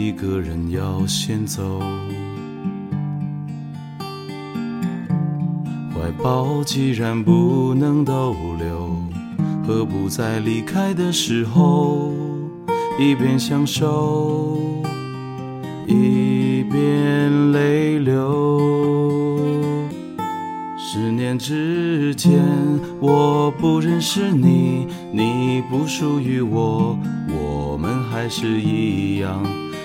一个人要先走。怀抱既然不能逗留，何不在离开的时候一边享受，一边泪流？十年之前，我不认识你，你不属于我，我们还是一样